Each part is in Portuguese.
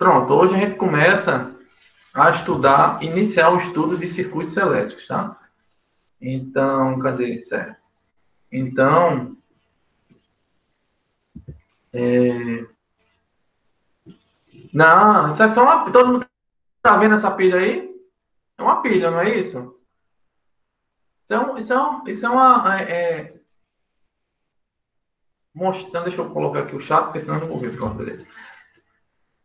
Pronto, hoje a gente começa a estudar, iniciar o estudo de circuitos elétricos, tá? Então, cadê? Certo. Então, é... Não, isso é só uma. Todo mundo tá vendo essa pilha aí? É uma pilha, não é isso? Isso é, um, isso é, um, isso é uma. É, é... Mostrando, deixa eu colocar aqui o chat, porque senão eu não vou ver. Pronto, beleza.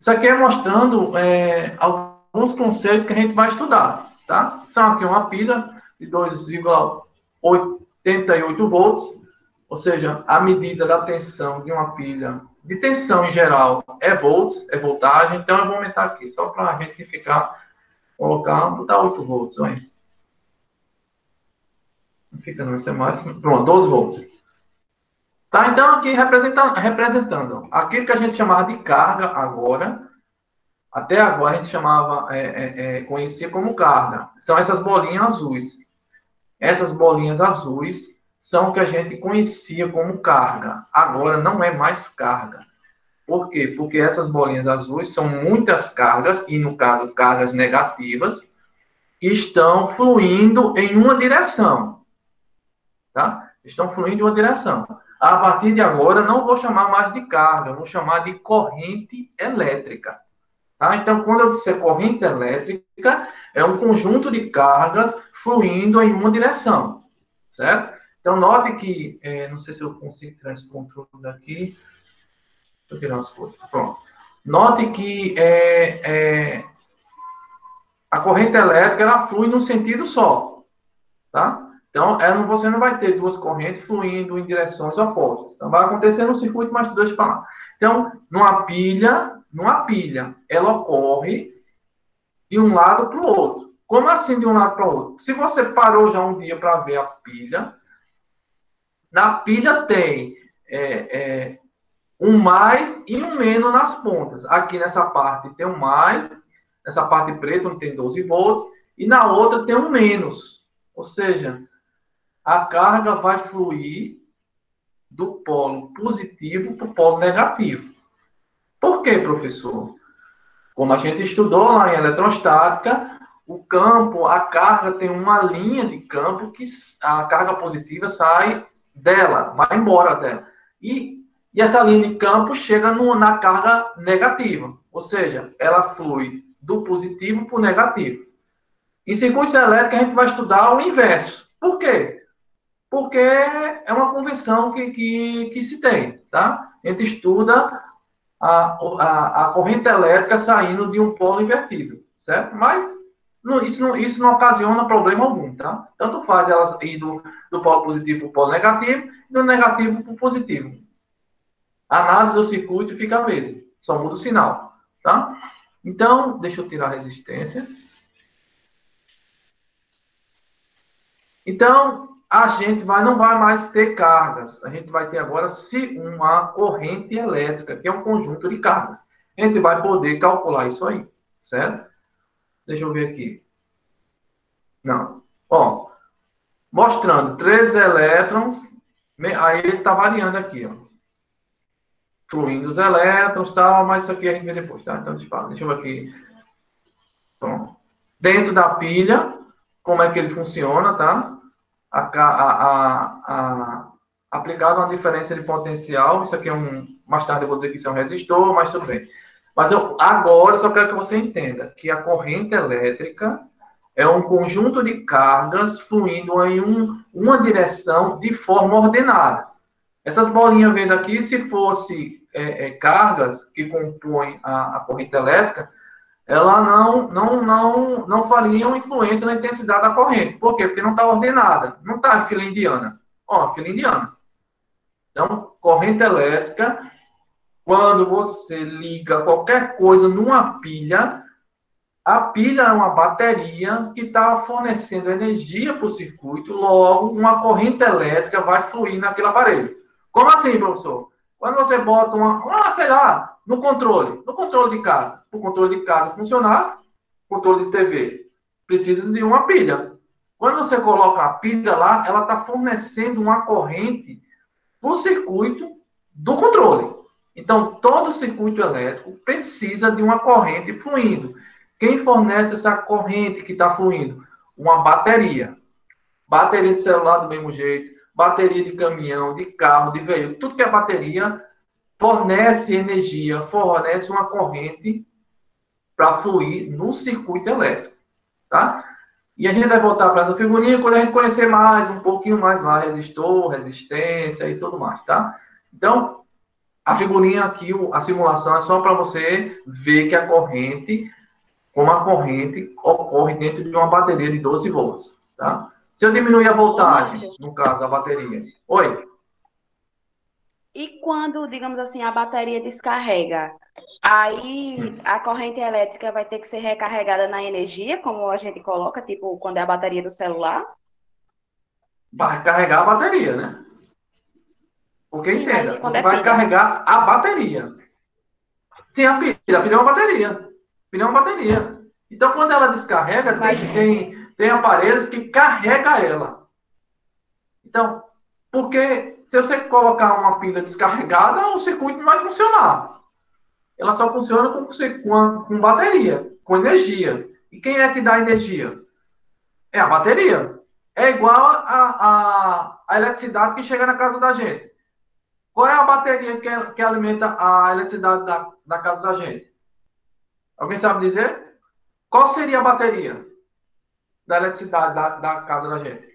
Isso aqui é mostrando é, alguns conceitos que a gente vai estudar, tá? São aqui uma pilha de 2,88 volts, ou seja, a medida da tensão de uma pilha, de tensão em geral, é volts, é voltagem, então eu vou aumentar aqui, só para a gente ficar, colocar, botar 8 volts, olha. Não fica não, isso é mais, pronto, 12 volts. Tá, então aqui representando, representando aquilo que a gente chamava de carga agora, até agora a gente chamava, é, é, é, conhecia como carga, são essas bolinhas azuis. Essas bolinhas azuis são o que a gente conhecia como carga. Agora não é mais carga. Por quê? Porque essas bolinhas azuis são muitas cargas, e no caso, cargas negativas, que estão fluindo em uma direção. Tá? Estão fluindo em uma direção. A partir de agora, não vou chamar mais de carga, vou chamar de corrente elétrica. Tá? Então, quando eu disser corrente elétrica, é um conjunto de cargas fluindo em uma direção. Certo? Então, note que, é, não sei se eu consigo tirar esse controle daqui. Deixa eu tirar as coisas. Pronto. Note que é, é, a corrente elétrica ela flui num sentido só. Tá? Então, você não vai ter duas correntes fluindo em direções opostas. Então, vai acontecer no circuito, mas dois para lá. Então, numa pilha, numa pilha, ela ocorre de um lado para o outro. Como assim de um lado para o outro? Se você parou já um dia para ver a pilha, na pilha tem é, é, um mais e um menos nas pontas. Aqui nessa parte tem um mais, nessa parte preta onde tem 12 volts, e na outra tem um menos. Ou seja, a carga vai fluir do polo positivo para o polo negativo. Por quê, professor? Como a gente estudou lá em eletrostática, o campo, a carga tem uma linha de campo que a carga positiva sai dela, vai embora dela. E, e essa linha de campo chega no, na carga negativa, ou seja, ela flui do positivo para o negativo. Em circuitos elétricos, a gente vai estudar o inverso. Por quê? Porque é uma convenção que, que, que se tem, tá? A gente estuda a, a, a corrente elétrica saindo de um polo invertido, certo? Mas não, isso, não, isso não ocasiona problema algum, tá? Tanto faz elas ir do, do polo positivo para o polo negativo do negativo para o positivo. A análise do circuito fica a mesma, só muda o sinal, tá? Então, deixa eu tirar a resistência. Então, a gente vai, não vai mais ter cargas. A gente vai ter agora se uma corrente elétrica, que é um conjunto de cargas. A gente vai poder calcular isso aí, certo? Deixa eu ver aqui. Não. Ó, mostrando três elétrons, aí ele está variando aqui, ó. Fluindo os elétrons tal, mas isso aqui a gente vê depois, tá? Então, eu, deixa eu ver aqui. Pronto. Dentro da pilha, como é que ele funciona, tá? A, a, a, aplicado uma diferença de potencial, isso aqui é um, mais tarde eu vou dizer que isso é um resistor, mas tudo bem. Mas eu agora só quero que você entenda que a corrente elétrica é um conjunto de cargas fluindo em um, uma direção de forma ordenada. Essas bolinhas vendo aqui, se fosse é, é, cargas que compõem a, a, corrente elétrica, ela não, não, não, não fariam influência na intensidade da corrente. Por quê? Porque não está ordenada. Não está fila indiana. Ó, fila indiana. Então, corrente elétrica quando você liga qualquer coisa numa pilha, a pilha é uma bateria que está fornecendo energia para o circuito, logo uma corrente elétrica vai fluir naquele aparelho. Como assim, professor? Quando você bota uma, ah, sei lá, no controle, no controle de casa, o controle de casa funcionar, controle de TV, precisa de uma pilha. Quando você coloca a pilha lá, ela está fornecendo uma corrente para o circuito do controle. Então, todo circuito elétrico precisa de uma corrente fluindo. Quem fornece essa corrente que está fluindo? Uma bateria. Bateria de celular do mesmo jeito, bateria de caminhão, de carro, de veículo, tudo que é bateria fornece energia, fornece uma corrente para fluir no circuito elétrico, tá? E a gente vai voltar para essa figurinha quando a gente conhecer mais, um pouquinho mais lá, resistor, resistência e tudo mais, tá? Então, a figurinha aqui, a simulação é só para você ver que a corrente, como a corrente ocorre dentro de uma bateria de 12 volts, tá? Se eu diminuir a voltagem, no caso, a bateria. Oi? E quando, digamos assim, a bateria descarrega, aí a corrente elétrica vai ter que ser recarregada na energia, como a gente coloca, tipo, quando é a bateria do celular? Vai carregar a bateria, né? Porque Sim, entenda, você é vai pilha. carregar a bateria. Sim, a pilha. A pilha é uma bateria. A pilha é uma bateria. Então, quando ela descarrega, tem, tem, tem aparelhos que carrega ela. Então, porque se você colocar uma pilha descarregada, o circuito não vai funcionar. Ela só funciona com, com, com bateria, com energia. E quem é que dá energia? É a bateria. É igual a, a, a eletricidade que chega na casa da gente. Qual é a bateria que, que alimenta a eletricidade da, da casa da gente? Alguém sabe dizer? Qual seria a bateria da eletricidade da, da casa da gente?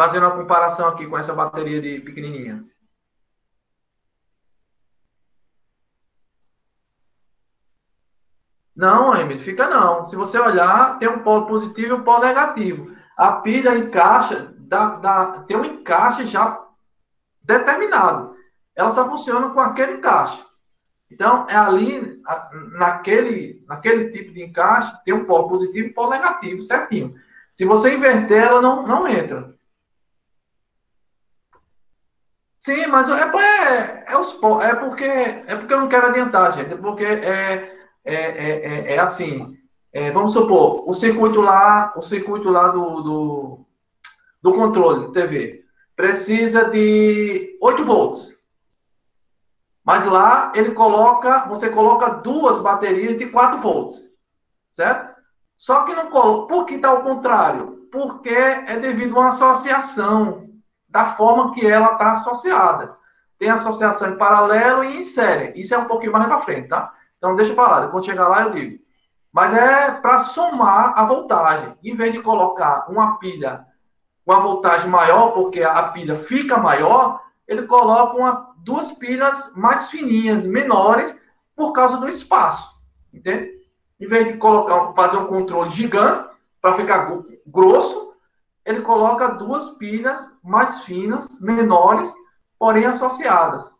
Fazendo uma comparação aqui com essa bateria de pequenininha. Não, Emily, fica não. Se você olhar, tem um polo positivo e um polo negativo. A pilha encaixa, dá, dá, tem um encaixe já determinado. Ela só funciona com aquele encaixe. Então, é ali, naquele, naquele tipo de encaixe, tem um polo positivo e um polo negativo, certinho. Se você inverter, ela não, não entra. Sim, mas é, é, é, os, é, porque, é porque eu não quero adiantar, gente. É porque é, é, é, é, é assim. É, vamos supor, o circuito lá, o circuito lá do, do, do controle de TV precisa de 8 volts. Mas lá ele coloca, você coloca duas baterias de 4 volts. Certo? Só que não coloca. Por que está ao contrário? Porque é devido a uma associação da forma que ela está associada. Tem associação em paralelo e em série. Isso é um pouquinho mais para frente, tá? Então deixa para lá, quando chegar lá eu digo. Mas é para somar a voltagem. Em vez de colocar uma pilha com a voltagem maior, porque a pilha fica maior, ele coloca uma, duas pilhas mais fininhas, menores, por causa do espaço. Entende? Em vez de colocar, fazer um controle gigante para ficar grosso, ele coloca duas pilhas mais finas, menores, porém associadas.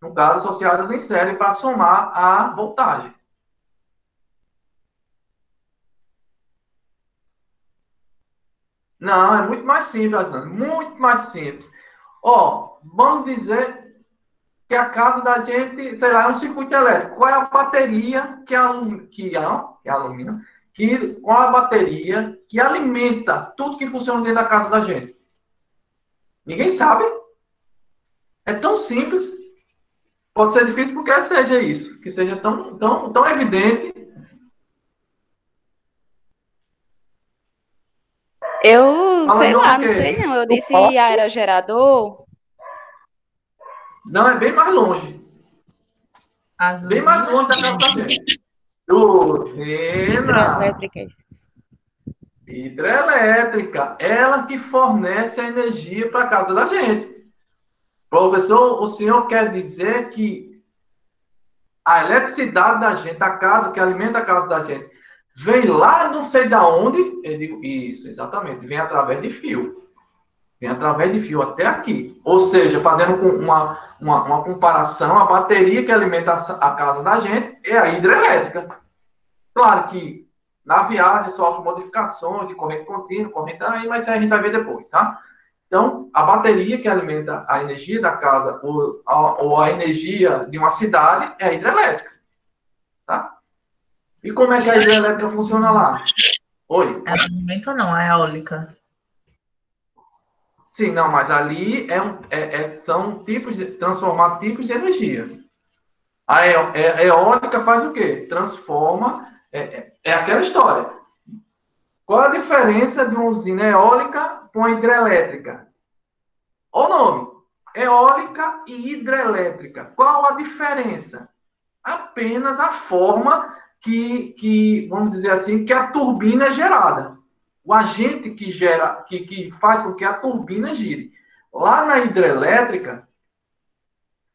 No caso, associadas em série para somar a voltagem. Não, é muito mais simples, Alessandro. Muito mais simples. Ó, vamos dizer que a casa da gente, sei lá, é um circuito elétrico. Qual é a bateria que, alum, que, alumínio que, com a bateria que alimenta tudo que funciona dentro da casa da gente. Ninguém sabe. É tão simples. Pode ser difícil porque seja isso, que seja tão, tão, tão evidente. Eu sei lá, não sei não. Eu disse aerogerador. Não, é bem mais longe. Azulzinho. Bem mais longe da casa da gente. Luzena. Hidrelétrica. Hidrelétrica. Ela que fornece a energia para a casa da gente. Professor, o senhor quer dizer que a eletricidade da gente, a casa que alimenta a casa da gente, vem lá não sei da onde? Eu digo, isso, exatamente, vem através de fio. Vem através de fio até aqui. Ou seja, fazendo uma, uma, uma comparação, a bateria que alimenta a casa da gente é a hidrelétrica. Claro que na viagem sofre modificações de corrente contínua, corrente aí, mas a gente vai ver depois, tá? Então, a bateria que alimenta a energia da casa ou a, ou a energia de uma cidade é a hidrelétrica, tá? E como é que a hidrelétrica funciona lá? Oi? É a não, é eólica. Sim, não, mas ali é um, é, é, são tipos de transformar tipos de energia. A é, eólica faz o quê? Transforma. É, é, é aquela história. Qual a diferença de uma usina eólica com a hidrelétrica? O nome: eólica e hidrelétrica. Qual a diferença? Apenas a forma que, que vamos dizer assim, que a turbina é gerada o agente que gera, que, que faz com que a turbina gire. Lá na hidrelétrica,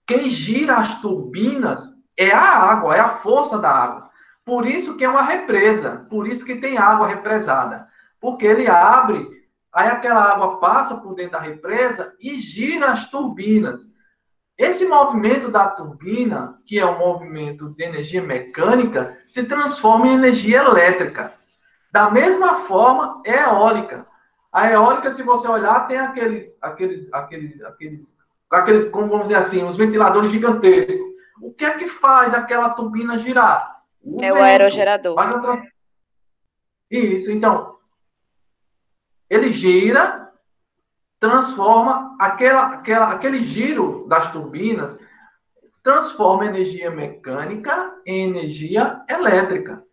quem gira as turbinas é a água, é a força da água. Por isso que é uma represa, por isso que tem água represada. Porque ele abre, aí aquela água passa por dentro da represa e gira as turbinas. Esse movimento da turbina, que é um movimento de energia mecânica, se transforma em energia elétrica. Da mesma forma, é eólica. A eólica, se você olhar, tem aqueles, aqueles, aqueles, aqueles, aqueles, como vamos dizer assim, os ventiladores gigantescos. O que é que faz aquela turbina girar? O é vento. o aerogerador. A... Isso, então. Ele gira, transforma aquela, aquela, aquele giro das turbinas, transforma energia mecânica em energia elétrica.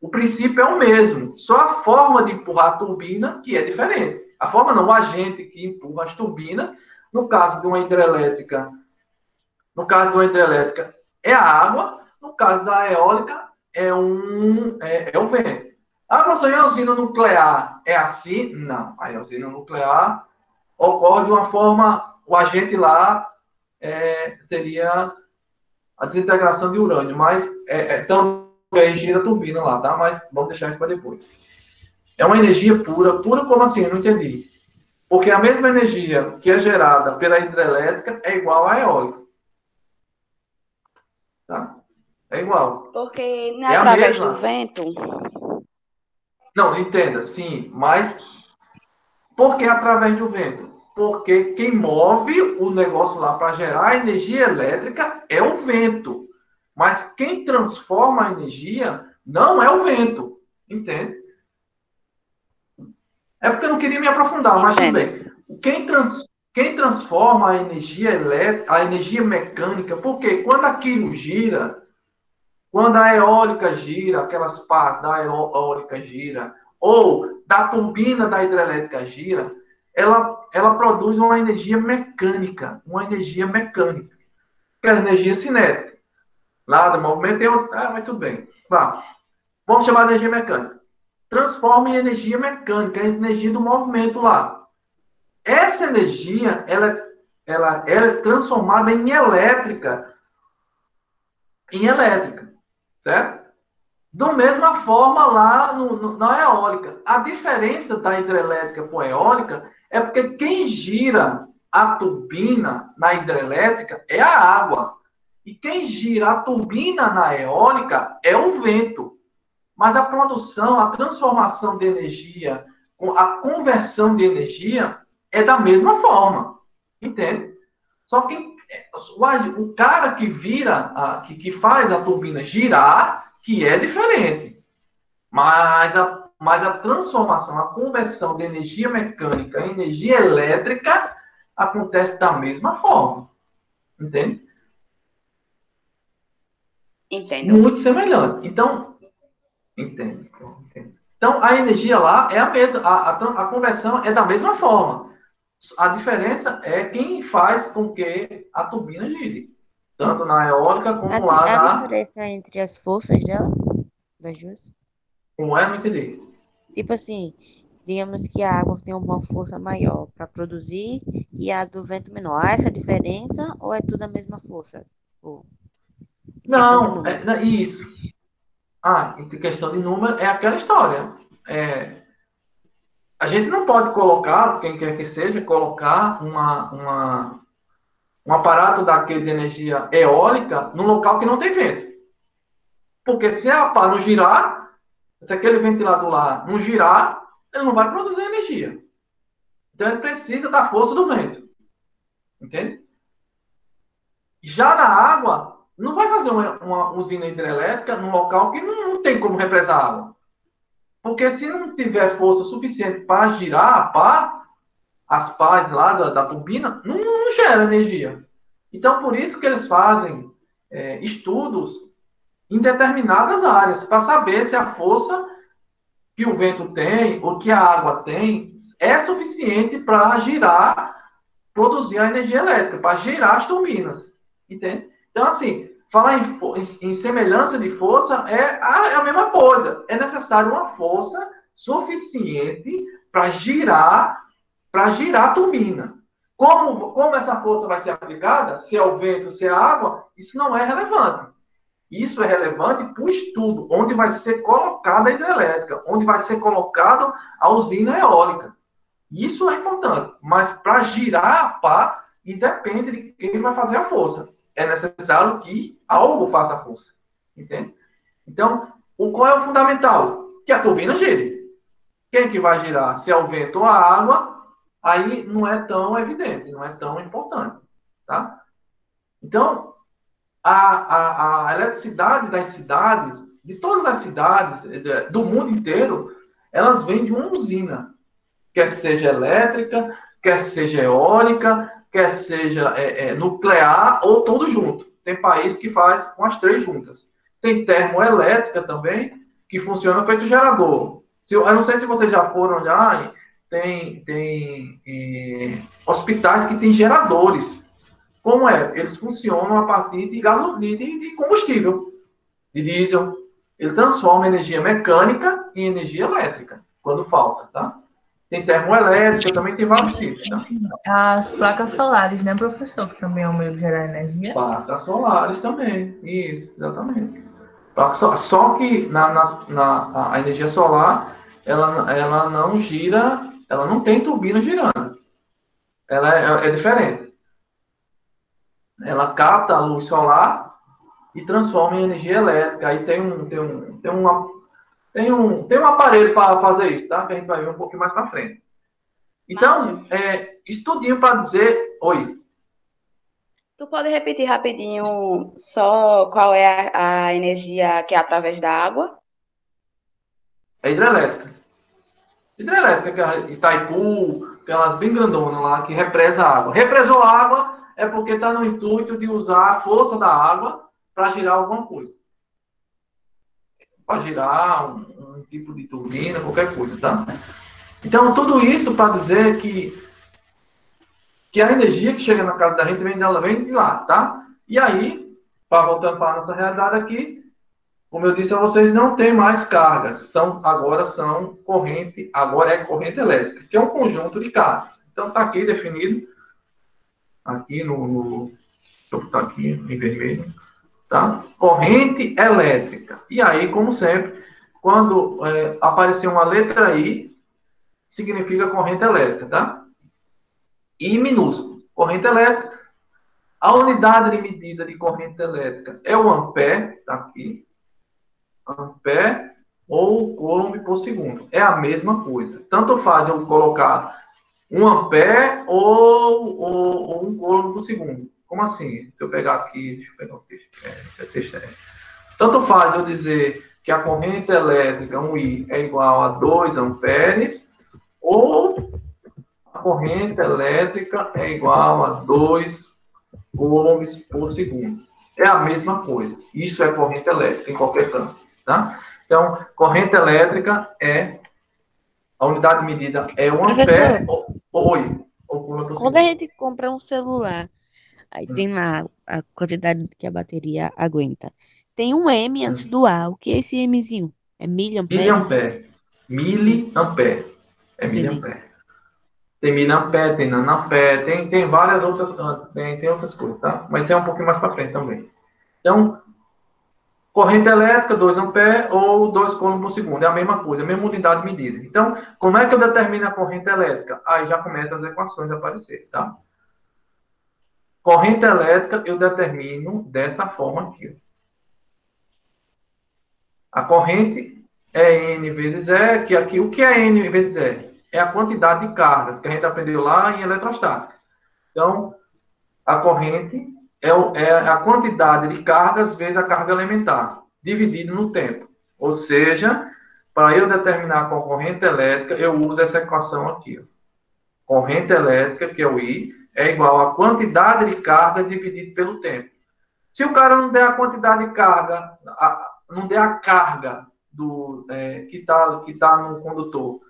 O princípio é o mesmo, só a forma de empurrar a turbina que é diferente. A forma não, o agente que empurra as turbinas, no caso de uma hidrelétrica, no caso de uma hidrelétrica é a água, no caso da eólica é um é, é o vento. Ah, professor, a usina nuclear é assim? Não. A usina nuclear ocorre de uma forma, o agente lá é, seria a desintegração de urânio, mas é, é, aí gira a turbina lá, tá? Mas vamos deixar isso para depois. É uma energia pura. Pura como assim? Eu não entendi. Porque a mesma energia que é gerada pela hidrelétrica é igual à eólica. Tá? É igual. Porque não é, é através do vento? Não, entenda, sim. Mas por que através do vento? Porque quem move o negócio lá para gerar energia elétrica é o vento. Mas quem transforma a energia não é o vento. Entende? É porque eu não queria me aprofundar, mas tudo bem. Quem, trans, quem transforma a energia elétrica, a energia mecânica, porque quando aquilo gira, quando a eólica gira, aquelas pás da eólica gira, ou da turbina da hidrelétrica gira, ela, ela produz uma energia mecânica, uma energia mecânica, que é a energia cinética. Nada, movimento tem outro. Ah, mas tudo bem. Vá. Vamos chamar de energia mecânica. Transforma em energia mecânica, em energia do movimento lá. Essa energia, ela, ela, ela é transformada em elétrica. Em elétrica. Certo? Da mesma forma lá no, no, na eólica. A diferença da hidrelétrica com a eólica é porque quem gira a turbina na hidrelétrica é a água. E quem gira a turbina na eólica é o vento. Mas a produção, a transformação de energia, a conversão de energia é da mesma forma. Entende? Só que o cara que vira, a, que, que faz a turbina girar, que é diferente. Mas a, mas a transformação, a conversão de energia mecânica em energia elétrica acontece da mesma forma. Entende? Entendo. Muito semelhante. Então, entendo. Então, a energia lá é a mesma, a, a, a, conversão é da mesma forma. A diferença é quem faz com que a turbina gire. Tanto na eólica como a, lá a na. A diferença entre as forças dela? Das duas? Como é? Não entendi. Tipo assim, digamos que a água tem uma força maior para produzir e a do vento menor. Há essa diferença ou é tudo a mesma força? Tipo... Não, é, isso. Ah, em questão de número, é aquela história. É, a gente não pode colocar, quem quer que seja, colocar uma, uma, um aparato daquele de energia eólica num local que não tem vento. Porque se a pá não girar, se aquele ventilador lá não girar, ele não vai produzir energia. Então ele precisa da força do vento. Entende? Já na água, não vai fazer uma, uma usina hidrelétrica num local que não, não, tem como represar água. Porque se não tiver força suficiente para girar a pá, as pás lá da, da turbina, não, não, gera energia. Então, por isso que eles fazem é, estudos em determinadas áreas, para saber se a força que o vento tem, ou que a água tem, é suficiente para girar, produzir a energia elétrica, para girar as turbinas. Entende? Então, assim, falar em, em, em semelhança de força é a, é a mesma coisa. É necessário uma força suficiente para girar para girar a turbina. Como, como essa força vai ser aplicada, se é o vento, se é a água, isso não é relevante. Isso é relevante para o estudo, onde vai ser colocada a hidrelétrica, onde vai ser colocada a usina eólica. Isso é importante. Mas para girar a pá, independe de quem vai fazer a força. É necessário que algo faça força. Entende? Então, o qual é o fundamental? Que a turbina gire. Quem que vai girar? Se é o vento ou a água, aí não é tão evidente, não é tão importante. Tá? Então, a, a, a eletricidade das cidades, de todas as cidades do mundo inteiro, elas vêm de uma usina, quer seja elétrica, quer seja eólica, quer seja é, é, nuclear ou tudo junto. Tem país que faz com as três juntas. Tem termoelétrica também, que funciona feito gerador. Eu não sei se vocês já foram já, tem, tem é, hospitais que têm geradores como é? Eles funcionam a partir de, gasolina, de, de combustível, de diesel. Ele transforma energia mecânica em energia elétrica, quando falta, tá? Tem termoelétrica, também tem vários tipos, tá? As placas solares, né, professor? Que também é um meio de gerar energia. Placas solares também, isso, exatamente. Só que na, na, na, a energia solar, ela, ela não gira, ela não tem turbina girando. Ela é, é diferente ela capta a luz solar e transforma em energia elétrica. Aí tem um, tem um, tem uma, tem um, tem um aparelho para fazer isso, tá? Que a gente vai ver um pouquinho mais para frente. Então, é, estudinho para dizer, oi. Tu pode repetir rapidinho só qual é a, a energia que é através da água? É hidrelétrica. Hidrelétrica, que é Itaipu, aquelas bem grandonas lá, que represa a água. Represou a água, é porque está no intuito de usar a força da água para girar alguma coisa. Para girar um, um, tipo de turbina, qualquer coisa, tá? Então, tudo isso para dizer que, que a energia que chega na casa da gente vem dela, vem de lá, tá? E aí, para voltando para a nossa realidade aqui, como eu disse a vocês, não tem mais cargas. São, agora são corrente, agora é corrente elétrica, que é um conjunto de cargas. Então, está aqui definido aqui no, no está aqui em vermelho, tá? Corrente elétrica. E aí, como sempre, quando é, aparecer uma letra I, significa corrente elétrica, tá? I minúsculo. Corrente elétrica. A unidade de medida de corrente elétrica é o ampere, tá aqui. Ampere ou coulomb por segundo. É a mesma coisa. Tanto faz eu colocar um ampere ou, ou, ou um coulomb por segundo. Como assim? Se eu pegar aqui, deixa eu pegar o texto. É, texto é. Tanto faz eu dizer que a corrente elétrica, um I, é igual a 2 amperes, ou a corrente elétrica é igual a 2 coulombs por segundo. É a mesma coisa. Isso é corrente elétrica em qualquer canto, tá? Então, corrente elétrica é a unidade de medida é um ampere. Oi. Quando a gente compra um celular, aí hum. tem lá a quantidade que a bateria aguenta. Tem um M antes hum. do A. O que é esse Mzinho? É miliampere? Miliampere. Miliampere. É miliampere. Tem miliampere, tem nanampere, tem, tem várias outras, ah, tem, tem outras coisas, tá? Mas isso é um pouquinho mais para frente também. Então, Corrente elétrica, 2 amperes ou 2 coulombs por segundo. É a mesma coisa, a mesma unidade de medida. Então, como é que eu determino a corrente elétrica? Aí já começam as equações a aparecer, tá? Corrente elétrica eu determino dessa forma aqui. A corrente é N vezes E, que aqui, o que é N vezes E? É a quantidade de cargas que a gente aprendeu lá em eletrostática. Então, a corrente é, é a quantidade de cargas vezes a carga elementar, dividido no tempo. Ou seja, para eu determinar a corrente elétrica, eu uso essa equação aqui. Ó. corrente elétrica, que é o I, é igual à quantidade de carga dividido pelo tempo. Se o cara não der a quantidade de carga, a, não der a carga do, é, que está que tá no condutor,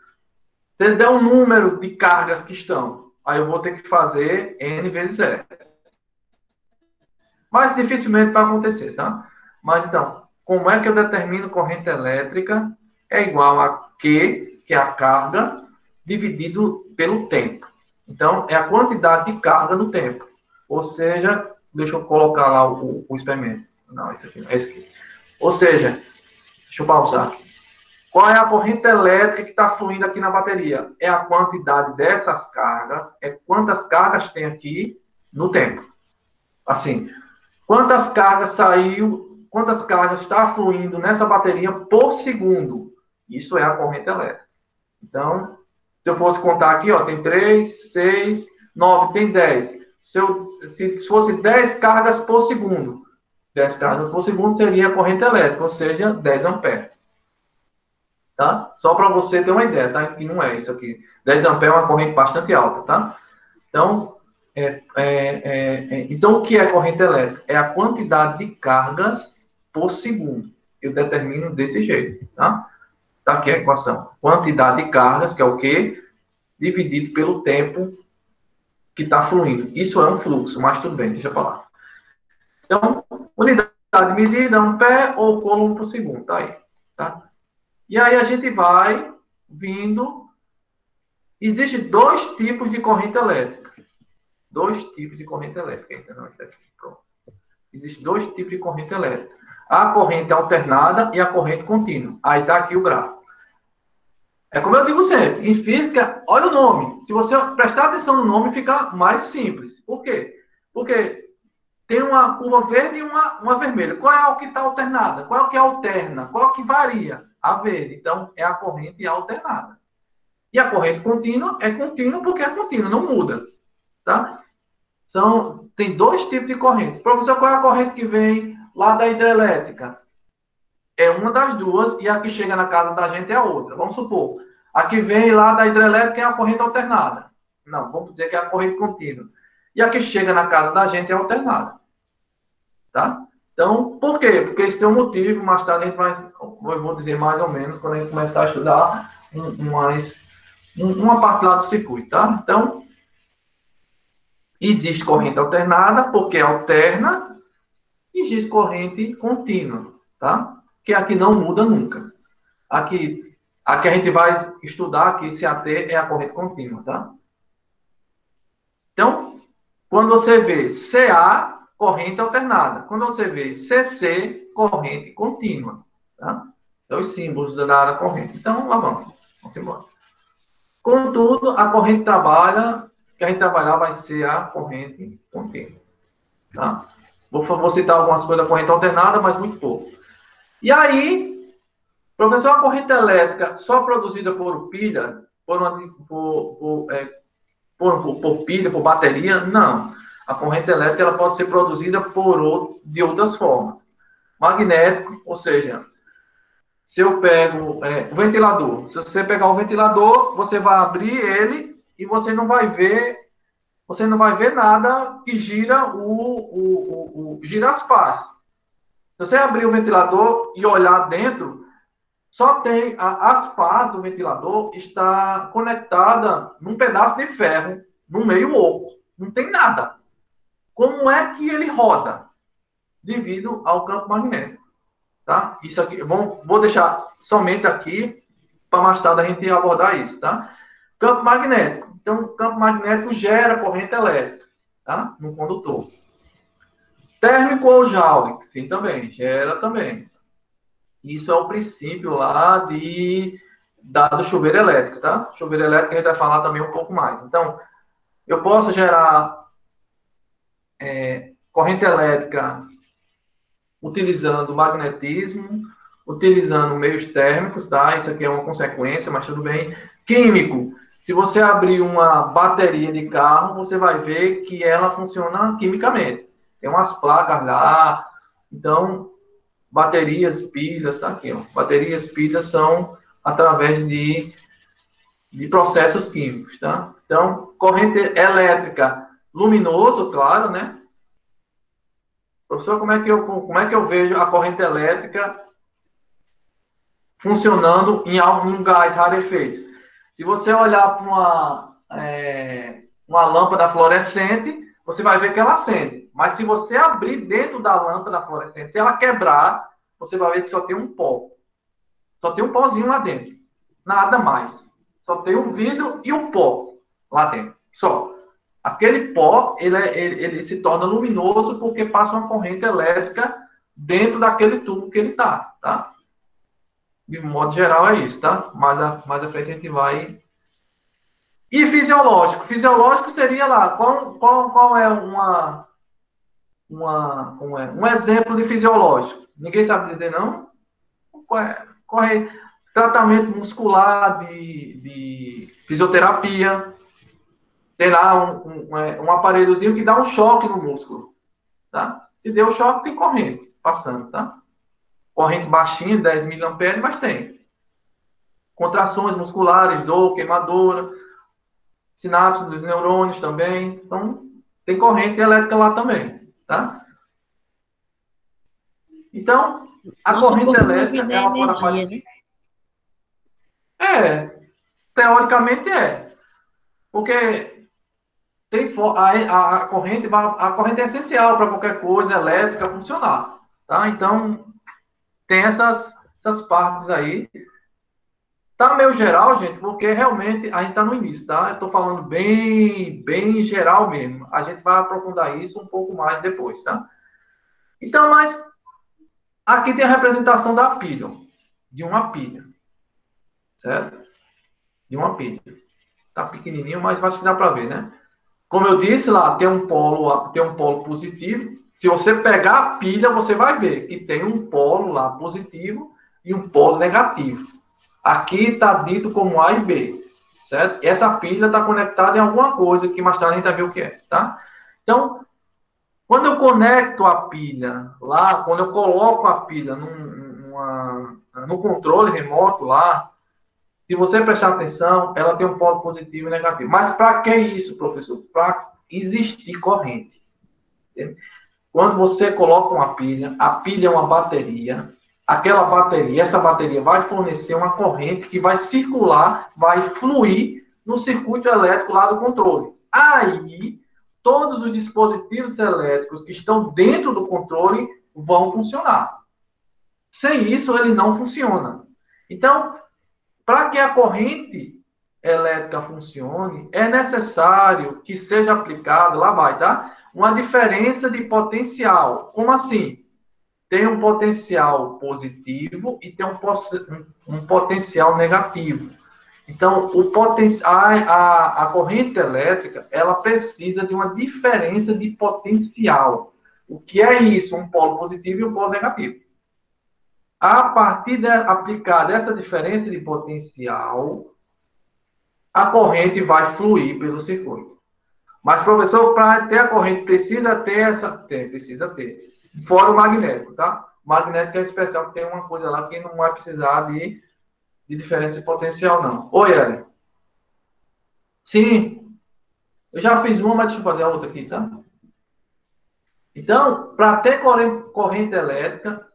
se ele der um número de cargas que estão, aí eu vou ter que fazer N vezes E. Mas dificilmente vai acontecer, tá? Mas então, como é que eu determino corrente elétrica? É igual a Q, que é a carga, dividido pelo tempo. Então, é a quantidade de carga no tempo. Ou seja, deixa eu colocar lá o, o experimento. Não, esse aqui, esse aqui. Ou seja, deixa eu pausar aqui. Qual é a corrente elétrica que está fluindo aqui na bateria? É a quantidade dessas cargas, é quantas cargas tem aqui no tempo. Assim, quantas cargas saiu, quantas cargas está fluindo nessa bateria por segundo. Isso é a corrente elétrica. Então, se eu fosse contar aqui, ó, tem 3, 6, 9, tem 10. Se, eu, se fosse 10 cargas por segundo, 10 cargas por segundo seria a corrente elétrica, ou seja, 10 amperes. Tá? Só para você ter uma ideia, tá? Que não é isso aqui. 10 amperes é uma corrente bastante alta, tá? Então, é, é, é, é, então, o que é corrente elétrica? É a quantidade de cargas por segundo. Eu determino desse jeito, tá? Tá aqui a equação. Quantidade de cargas, que é o quê? Dividido pelo tempo que está fluindo. Isso é um fluxo, mas tudo bem, deixa eu falar. Então, unidade medida, um pé ou coulomb por segundo, tá aí. Tá? E aí a gente vai vindo. Existem dois tipos de corrente elétrica. Dois tipos de corrente elétrica. Então. Existem dois tipos de corrente elétrica. A corrente alternada e a corrente contínua. Aí está aqui o gráfico. É como eu digo sempre, em física, olha o nome. Se você prestar atenção no nome, fica mais simples. Por quê? Porque tem uma curva verde e uma, uma vermelha. Qual é o que está alternada? Qual é o que alterna? Qual é o que varia? A verde. Então, é a corrente alternada. E a corrente contínua é contínua porque é contínua, não muda. Tá? São, tem dois tipos de corrente. Professor, qual é a corrente que vem lá da hidrelétrica? É uma das duas e a que chega na casa da gente é a outra. Vamos supor, a que vem lá da hidrelétrica é a corrente alternada. Não, vamos dizer que é a corrente contínua. E a que chega na casa da gente é alternada. Tá? Então, por quê? Porque isso tem um motivo, mais tarde a gente vai, eu vou dizer mais ou menos, quando a gente começar a estudar um, mais, um, uma parte lá do circuito, tá? Então, existe corrente alternada, porque alterna, e existe corrente contínua, tá? Que aqui não muda nunca. Aqui, aqui a gente vai estudar, aqui se é a corrente contínua, tá? Então, quando você vê CA, corrente alternada. Quando você vê CC, corrente contínua. Tá? Então, os símbolos da corrente. Então, lá vamos. Vamos embora. Contudo, a corrente trabalha, que a gente trabalhar vai ser a corrente contínua. Tá? Vou, vou citar algumas coisas da corrente alternada, mas muito pouco. E aí, professor, a corrente elétrica só produzida por pilha, por, uma, por, por, é, por, por, pilha, por bateria? Não a corrente elétrica ela pode ser produzida por outro, de outras formas. Magnético, ou seja, se eu pego é, o ventilador, se você pegar o ventilador, você vai abrir ele e você não vai ver, você não vai ver nada que gira o, o, o, o gira as pás. Se você abrir o ventilador e olhar dentro, só tem a, as pás do ventilador está conectada num pedaço de ferro, no meio oco. Não tem nada. Como é que ele roda? Devido ao campo magnético. Tá? Isso aqui, vou, vou deixar somente aqui para mais tarde a gente abordar isso, tá? Campo magnético. Então, campo magnético gera corrente elétrica, tá? No condutor. Térmico ou Joule? Sim, também. Gera também. Isso é o princípio lá de dado chuveiro elétrico, tá? Chuveiro elétrico a gente vai falar também um pouco mais. Então, eu posso gerar é, corrente elétrica utilizando magnetismo, utilizando meios térmicos, tá? Isso aqui é uma consequência, mas tudo bem. Químico. Se você abrir uma bateria de carro, você vai ver que ela funciona quimicamente. Tem umas placas lá. Então, baterias, pilhas, tá aqui, ó. Baterias, pilhas são através de, de processos químicos, tá? Então, corrente elétrica, luminoso, claro, né? Professor, como é que eu, como é que eu vejo a corrente elétrica funcionando em algum gás rarefeito? Se você olhar para uma, é, uma lâmpada fluorescente, você vai ver que ela acende. Mas se você abrir dentro da lâmpada fluorescente, se ela quebrar, você vai ver que só tem um pó. Só tem um pozinho lá dentro. Nada mais. Só tem um vidro e um pó lá dentro. Só. Aquele pó, ele, é, ele, ele se torna luminoso porque passa uma corrente elétrica dentro daquele tubo que ele está, tá? De modo geral é isso, tá? Mais a, mais a frente a gente vai... E fisiológico? Fisiológico seria lá, qual, qual, qual é uma, uma, um, é, um exemplo de fisiológico? Ninguém sabe dizer, não? Corre, tratamento muscular, de, de fisioterapia, tem lá um, um, é, um, aparelhozinho que dá um choque no músculo, tá? Se deu choque, tem corrente passando, tá? Corrente baixinha, 10 mA, mas tem. Contrações musculares, dor, queimadura, sinapse dos neurônios também. Então, tem corrente elétrica lá também, tá? Então, a Nossa, corrente elétrica é uma energia, né? É, teoricamente é. Porque tem a, a, corrente a corrente é essencial para qualquer coisa elétrica funcionar, tá? Então tem essas essas partes aí. Tá meio geral, gente, porque realmente a gente está no início, tá? Eu estou falando bem, bem geral mesmo. A gente vai aprofundar isso um pouco mais depois, tá? Então, mas aqui tem a representação da pilha, de uma pilha, certo? De uma pilha. Tá pequenininho, mas acho que dá para ver, né? Como eu disse lá, tem um polo, tem um polo positivo. Se você pegar a pilha, você vai ver que tem um polo lá positivo e um polo negativo. Aqui está dito como A e B, certo? Essa pilha está conectada em alguma coisa que mais tarde a gente vai ver o que é, tá? Então, quando eu conecto a pilha lá, quando eu coloco a pilha num, numa, no controle remoto lá, se você prestar atenção, ela tem um polo positivo e negativo. Mas para que isso, professor? Para existir corrente. Quando você coloca uma pilha, a pilha é uma bateria. Aquela bateria, essa bateria vai fornecer uma corrente que vai circular, vai fluir no circuito elétrico lá do controle. Aí, todos os dispositivos elétricos que estão dentro do controle vão funcionar. Sem isso, ele não funciona. Então, para que a corrente elétrica funcione, é necessário que seja aplicado, lá vai, tá? Uma diferença de potencial. Como assim? Tem um potencial positivo e tem um, um potencial negativo. Então, o poten a, a, a corrente elétrica, ela precisa de uma diferença de potencial. O que é isso? Um polo positivo e um polo negativo. A partir de aplicar essa diferença de potencial, a corrente vai fluir pelo circuito. Mas, professor, para ter a corrente, precisa ter essa. Tem, precisa ter. Fora o magnético, tá? O magnético é especial, tem uma coisa lá que não vai precisar de, de diferença de potencial, não. Oi, Ellen. Sim. Eu já fiz uma, mas deixa eu fazer a outra aqui, tá? Então, para ter corrente, corrente elétrica,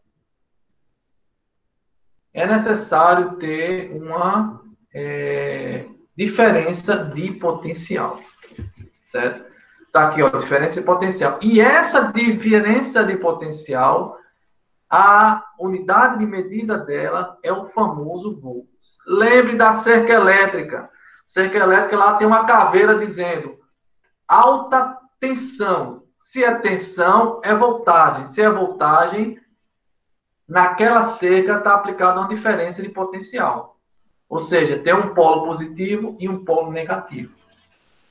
é necessário ter uma é, diferença de potencial. Certo? Está aqui, ó, diferença de potencial. E essa diferença de potencial, a unidade de medida dela é o famoso volts. Lembre da cerca elétrica. Cerca elétrica lá tem uma caveira dizendo alta tensão. Se é tensão, é voltagem. Se é voltagem, naquela cerca está aplicada uma diferença de potencial. Ou seja, tem um polo positivo e um polo negativo.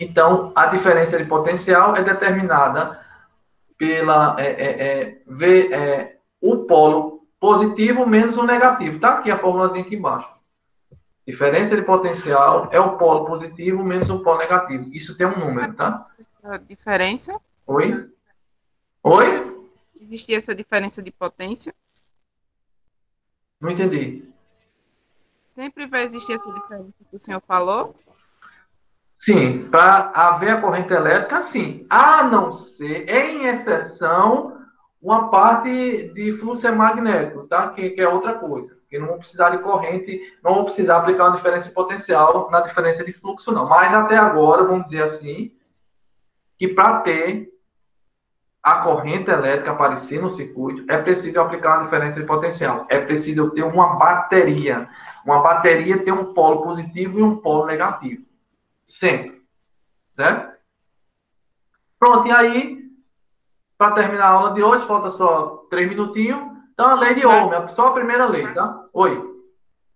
Então, a diferença de potencial é determinada pela é, é, é, v, é, o polo positivo menos o negativo. Tá aqui a formulazinha aqui embaixo. Diferença de potencial é o polo positivo menos o polo negativo. Isso tem um número, tá? A diferença? Oi? Oi? Existe essa diferença de potência? Não entendi. Sempre vai existir essa diferença que o senhor falou? Sim, para haver a corrente elétrica, sim. A não ser, em exceção, uma parte de fluxo magnético, tá? Que, que é outra coisa. Que não vou precisar de corrente, não vou precisar aplicar uma diferença de potencial na diferença de fluxo, não. Mas até agora, vamos dizer assim, que para ter a corrente elétrica aparecer no circuito, é preciso aplicar uma diferença de potencial. É preciso ter uma bateria. Uma bateria tem um polo positivo e um polo negativo. Sempre. Certo? Pronto, e aí, para terminar a aula de hoje, falta só três minutinhos. Então, a lei de Ohm, é só a primeira lei, tá? Oi.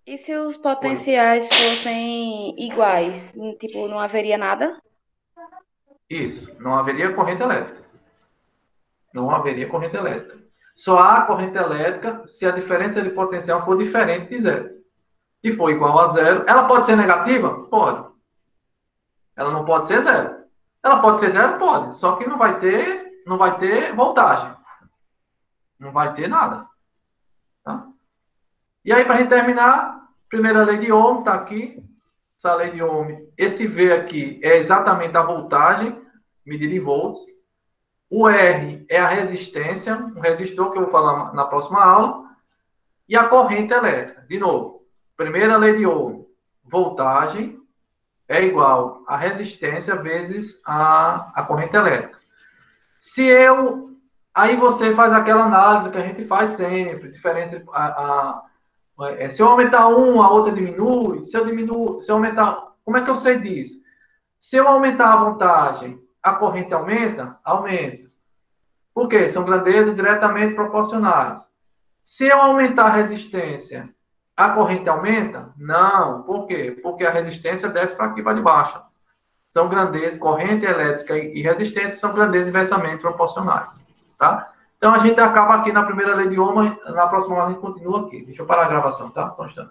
E se os potenciais fossem iguais? Tipo, não haveria nada? Isso, não haveria corrente elétrica. Não haveria corrente elétrica. Só há corrente elétrica se a diferença de potencial for diferente de zero. Se for igual a zero, ela pode ser negativa? Pode. Ela não pode ser zero. Ela pode ser zero? Pode. Só que não vai ter, não vai ter voltagem. Não vai ter nada. Tá? E aí, para a gente terminar, primeira lei de Ohm está aqui. Essa lei de Ohm, esse V aqui é exatamente a voltagem, medida em volts. O R é a resistência, um resistor que eu vou falar na próxima aula. E a corrente elétrica. De novo, primeira lei de Ohm, voltagem é igual a resistência vezes a, a corrente elétrica. Se eu. Aí você faz aquela análise que a gente faz sempre, diferença. A, a, é, se eu aumentar um, a outra diminui. Se eu diminuo, se eu aumentar. Como é que eu sei disso? Se eu aumentar a voltagem, a corrente aumenta? Aumenta. Por quê? São grandezas diretamente proporcionais. Se eu aumentar a resistência, a corrente aumenta? Não. Por quê? Porque a resistência desce para aqui para baixo. São grandezas, corrente elétrica e resistência são grandezas inversamente proporcionais. Tá? Então a gente acaba aqui na primeira lei de Ohm, na próxima aula a gente continua aqui. Deixa eu parar a gravação, tá? Só um instante.